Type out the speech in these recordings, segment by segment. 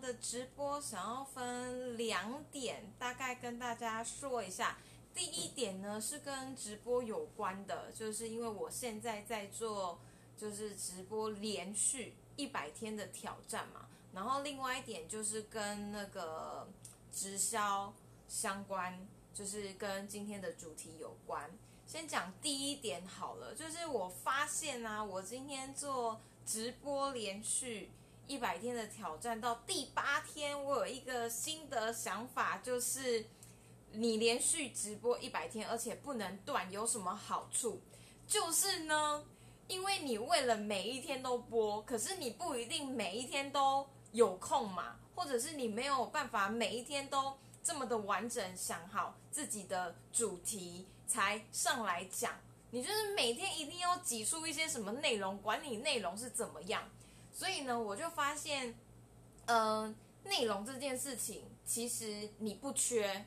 的直播想要分两点，大概跟大家说一下。第一点呢是跟直播有关的，就是因为我现在在做就是直播连续一百天的挑战嘛。然后另外一点就是跟那个直销相关，就是跟今天的主题有关。先讲第一点好了，就是我发现啊，我今天做直播连续一百天的挑战到第八天，我有一个新的想法，就是你连续直播一百天，而且不能断，有什么好处？就是呢，因为你为了每一天都播，可是你不一定每一天都有空嘛，或者是你没有办法每一天都这么的完整想好自己的主题。才上来讲，你就是每天一定要挤出一些什么内容，管你内容是怎么样。所以呢，我就发现，嗯，内容这件事情其实你不缺，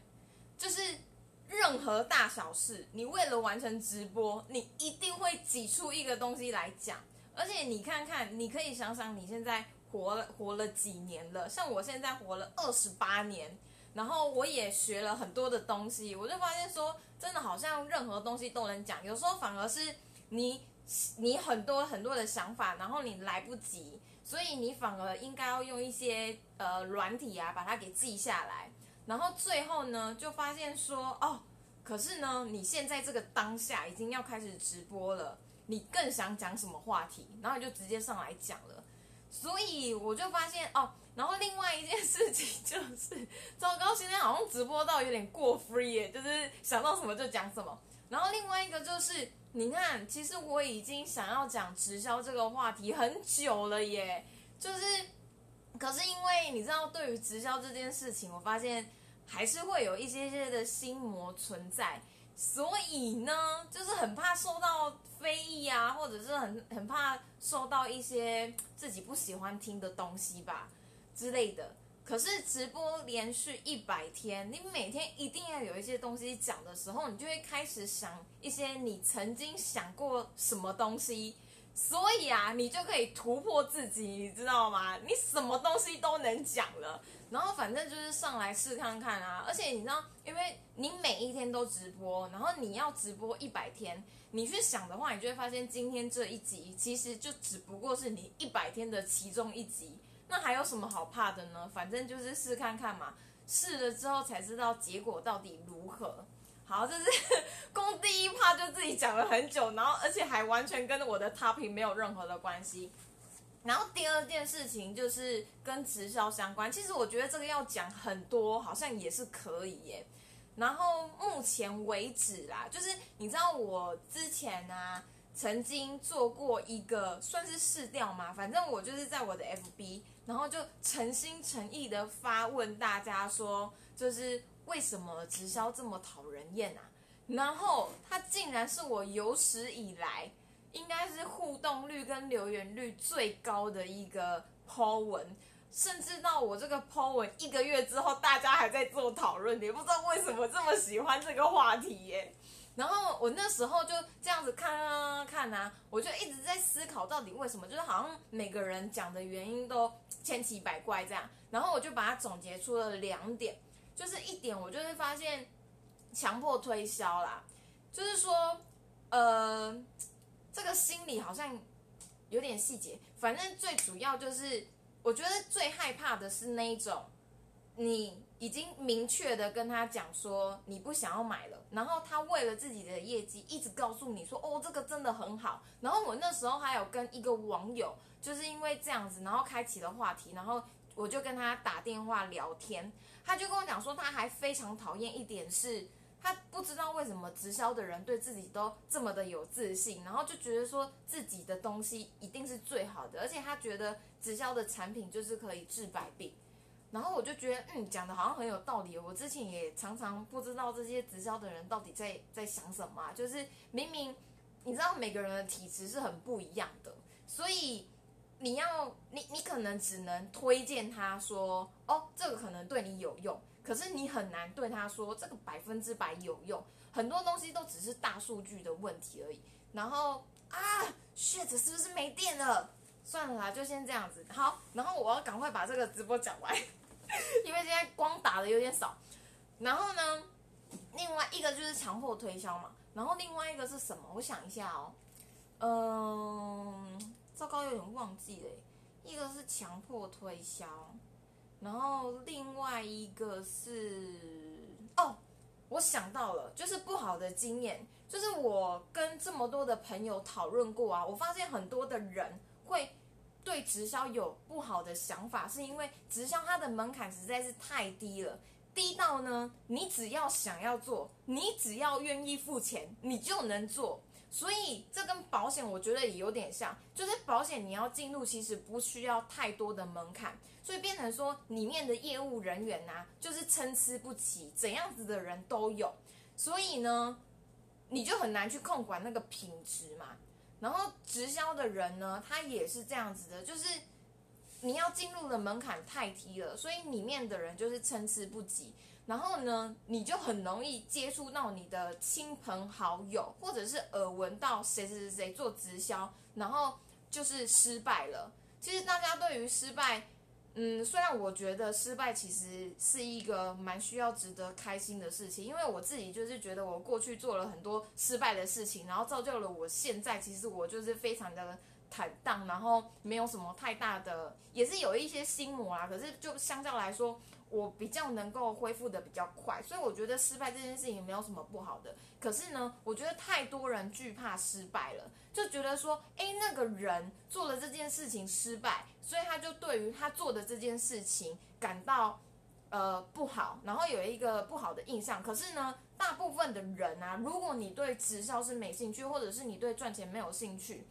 就是任何大小事，你为了完成直播，你一定会挤出一个东西来讲。而且你看看，你可以想想你现在活了活了几年了，像我现在活了二十八年。然后我也学了很多的东西，我就发现说，真的好像任何东西都能讲，有时候反而是你你很多很多的想法，然后你来不及，所以你反而应该要用一些呃软体啊，把它给记下来。然后最后呢，就发现说，哦，可是呢，你现在这个当下已经要开始直播了，你更想讲什么话题，然后你就直接上来讲了。所以我就发现哦。然后另外一件事情就是，糟糕，现在好像直播到有点过 free 耶，就是想到什么就讲什么。然后另外一个就是，你看，其实我已经想要讲直销这个话题很久了耶，就是，可是因为你知道，对于直销这件事情，我发现还是会有一些些的心魔存在，所以呢，就是很怕受到非议啊，或者是很很怕受到一些自己不喜欢听的东西吧。之类的，可是直播连续一百天，你每天一定要有一些东西讲的时候，你就会开始想一些你曾经想过什么东西，所以啊，你就可以突破自己，你知道吗？你什么东西都能讲了，然后反正就是上来试看看啊。而且你知道，因为你每一天都直播，然后你要直播一百天，你去想的话，你就会发现今天这一集其实就只不过是你一百天的其中一集。那还有什么好怕的呢？反正就是试看看嘛，试了之后才知道结果到底如何。好，这是 攻第一怕就自己讲了很久，然后而且还完全跟我的他评没有任何的关系。然后第二件事情就是跟直销相关，其实我觉得这个要讲很多，好像也是可以耶。然后目前为止啦，就是你知道我之前呢。曾经做过一个算是试调嘛，反正我就是在我的 FB，然后就诚心诚意的发问大家说，就是为什么直销这么讨人厌啊？然后它竟然是我有史以来应该是互动率跟留言率最高的一个 po 文，甚至到我这个 po 文一个月之后，大家还在做讨论，也不知道为什么这么喜欢这个话题耶。然后我那时候就这样子看啊看啊，我就一直在思考到底为什么，就是好像每个人讲的原因都千奇百怪这样。然后我就把它总结出了两点，就是一点我就是发现强迫推销啦，就是说呃这个心理好像有点细节，反正最主要就是我觉得最害怕的是那一种你。已经明确的跟他讲说你不想要买了，然后他为了自己的业绩一直告诉你说哦这个真的很好，然后我那时候还有跟一个网友就是因为这样子，然后开启了话题，然后我就跟他打电话聊天，他就跟我讲说他还非常讨厌一点是，他不知道为什么直销的人对自己都这么的有自信，然后就觉得说自己的东西一定是最好的，而且他觉得直销的产品就是可以治百病。然后我就觉得，嗯，讲的好像很有道理。我之前也常常不知道这些直销的人到底在在想什么，就是明明你知道每个人的体质是很不一样的，所以你要你你可能只能推荐他说，哦，这个可能对你有用，可是你很难对他说这个百分之百有用。很多东西都只是大数据的问题而已。然后啊，shit，是不是没电了？算了啦，就先这样子。好，然后我要赶快把这个直播讲完，打的有点少。然后呢，另外一个就是强迫推销嘛。然后另外一个是什么？我想一下哦。嗯，糟糕，有点忘记了。一个是强迫推销，然后另外一个是哦，我想到了，就是不好的经验。就是我跟这么多的朋友讨论过啊，我发现很多的人会对直销有不好的想法，是因为直销它的门槛实在是太低了，低到呢，你只要想要做，你只要愿意付钱，你就能做。所以这跟保险我觉得也有点像，就是保险你要进入其实不需要太多的门槛，所以变成说里面的业务人员呐，就是参差不齐，怎样子的人都有，所以呢，你就很难去控管那个品质嘛。然后直销的人呢，他也是这样子的，就是你要进入的门槛太低了，所以里面的人就是参差不齐。然后呢，你就很容易接触到你的亲朋好友，或者是耳闻到谁谁谁做直销，然后就是失败了。其实大家对于失败，嗯，虽然我觉得失败其实是一个蛮需要值得开心的事情，因为我自己就是觉得我过去做了很多失败的事情，然后造就了我现在其实我就是非常的坦荡，然后没有什么太大的，也是有一些心魔啦。可是就相较来说。我比较能够恢复的比较快，所以我觉得失败这件事情没有什么不好的。可是呢，我觉得太多人惧怕失败了，就觉得说，哎，那个人做了这件事情失败，所以他就对于他做的这件事情感到呃不好，然后有一个不好的印象。可是呢，大部分的人啊，如果你对直销是没兴趣，或者是你对赚钱没有兴趣。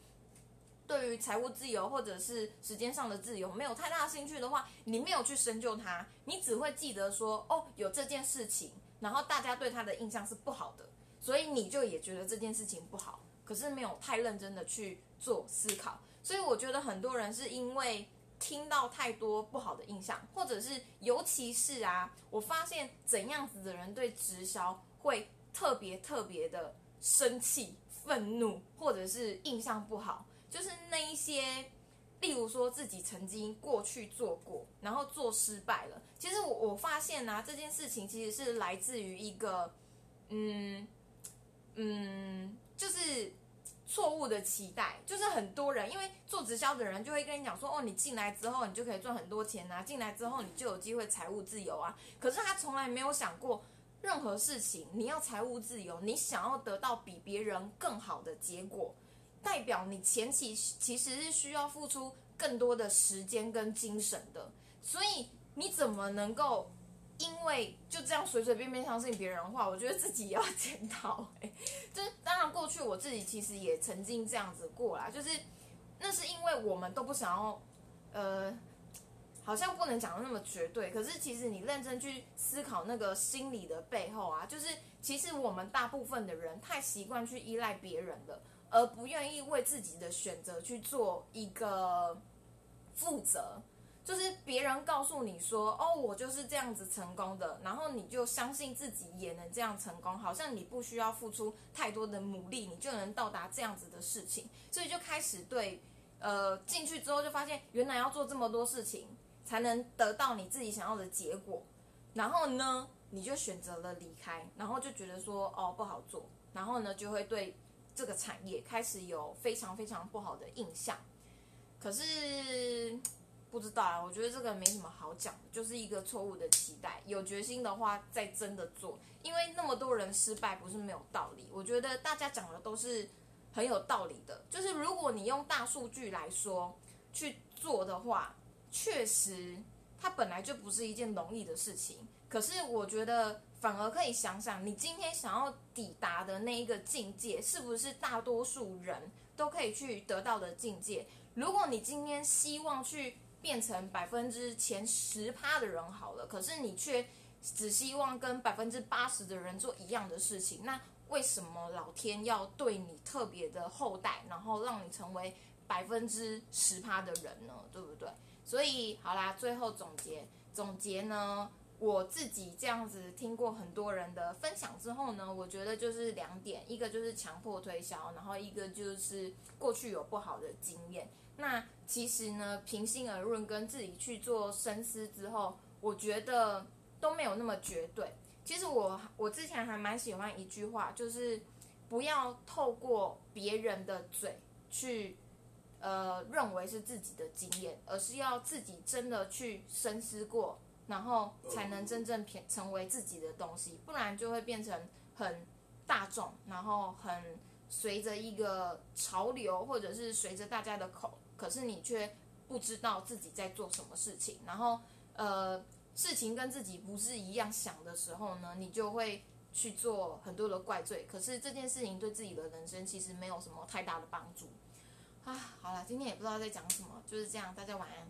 对于财务自由或者是时间上的自由没有太大兴趣的话，你没有去深究它，你只会记得说哦有这件事情，然后大家对他的印象是不好的，所以你就也觉得这件事情不好，可是没有太认真的去做思考。所以我觉得很多人是因为听到太多不好的印象，或者是尤其是啊，我发现怎样子的人对直销会特别特别的生气、愤怒，或者是印象不好。就是那一些，例如说自己曾经过去做过，然后做失败了。其实我我发现呢，这件事情其实是来自于一个，嗯嗯，就是错误的期待。就是很多人因为做直销的人就会跟你讲说，哦，你进来之后你就可以赚很多钱啊，进来之后你就有机会财务自由啊。可是他从来没有想过，任何事情你要财务自由，你想要得到比别人更好的结果。代表你前期其实是需要付出更多的时间跟精神的，所以你怎么能够因为就这样随随便便相信别人的话？我觉得自己也要检讨。哎，就是当然过去我自己其实也曾经这样子过啦，就是那是因为我们都不想要，呃，好像不能讲的那么绝对。可是其实你认真去思考那个心理的背后啊，就是其实我们大部分的人太习惯去依赖别人了。而不愿意为自己的选择去做一个负责，就是别人告诉你说：“哦，我就是这样子成功的。”然后你就相信自己也能这样成功，好像你不需要付出太多的努力，你就能到达这样子的事情。所以就开始对，呃，进去之后就发现，原来要做这么多事情才能得到你自己想要的结果。然后呢，你就选择了离开，然后就觉得说：“哦，不好做。”然后呢，就会对。这个产业开始有非常非常不好的印象，可是不知道啊，我觉得这个没什么好讲的，就是一个错误的期待。有决心的话，再真的做，因为那么多人失败不是没有道理。我觉得大家讲的都是很有道理的，就是如果你用大数据来说去做的话，确实它本来就不是一件容易的事情。可是我觉得。反而可以想想，你今天想要抵达的那一个境界，是不是大多数人都可以去得到的境界？如果你今天希望去变成百分之前十趴的人好了，可是你却只希望跟百分之八十的人做一样的事情，那为什么老天要对你特别的厚待，然后让你成为百分之十趴的人呢？对不对？所以好啦，最后总结总结呢。我自己这样子听过很多人的分享之后呢，我觉得就是两点，一个就是强迫推销，然后一个就是过去有不好的经验。那其实呢，平心而论，跟自己去做深思之后，我觉得都没有那么绝对。其实我我之前还蛮喜欢一句话，就是不要透过别人的嘴去呃认为是自己的经验，而是要自己真的去深思过。然后才能真正变成为自己的东西，不然就会变成很大众，然后很随着一个潮流，或者是随着大家的口，可是你却不知道自己在做什么事情。然后呃，事情跟自己不是一样想的时候呢，你就会去做很多的怪罪。可是这件事情对自己的人生其实没有什么太大的帮助。啊，好了，今天也不知道在讲什么，就是这样，大家晚安。